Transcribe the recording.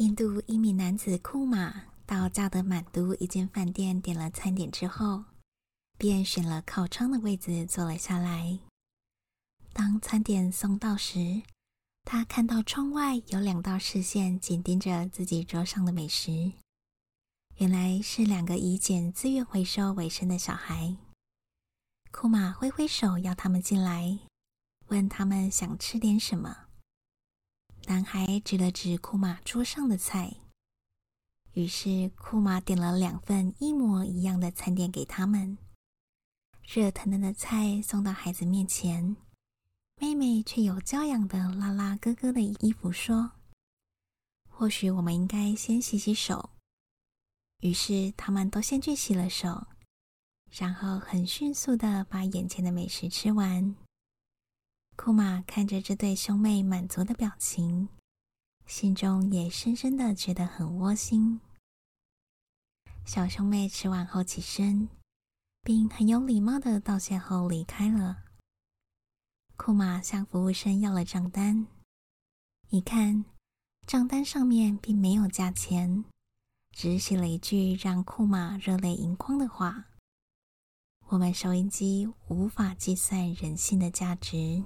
印度一名男子库马到加德满都一间饭店点了餐点之后，便选了靠窗的位置坐了下来。当餐点送到时，他看到窗外有两道视线紧盯着自己桌上的美食，原来是两个以捡资源回收为生的小孩。库马挥挥手要他们进来，问他们想吃点什么。男孩指了指库马桌上的菜，于是库马点了两份一模一样的餐点给他们。热腾腾的菜送到孩子面前，妹妹却有教养的拉拉哥哥的衣服，说：“或许我们应该先洗洗手。”于是他们都先去洗了手。然后很迅速的把眼前的美食吃完。库玛看着这对兄妹满足的表情，心中也深深的觉得很窝心。小兄妹吃完后起身，并很有礼貌的道谢后离开了。库玛向服务生要了账单，一看账单上面并没有价钱，只写了一句让库玛热泪盈眶的话。我们收音机无法计算人性的价值。